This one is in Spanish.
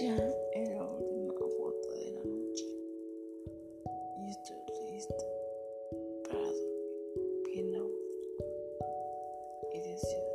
Ya en la última foto de la noche. Y estoy lista para dormir bien a gusto y decir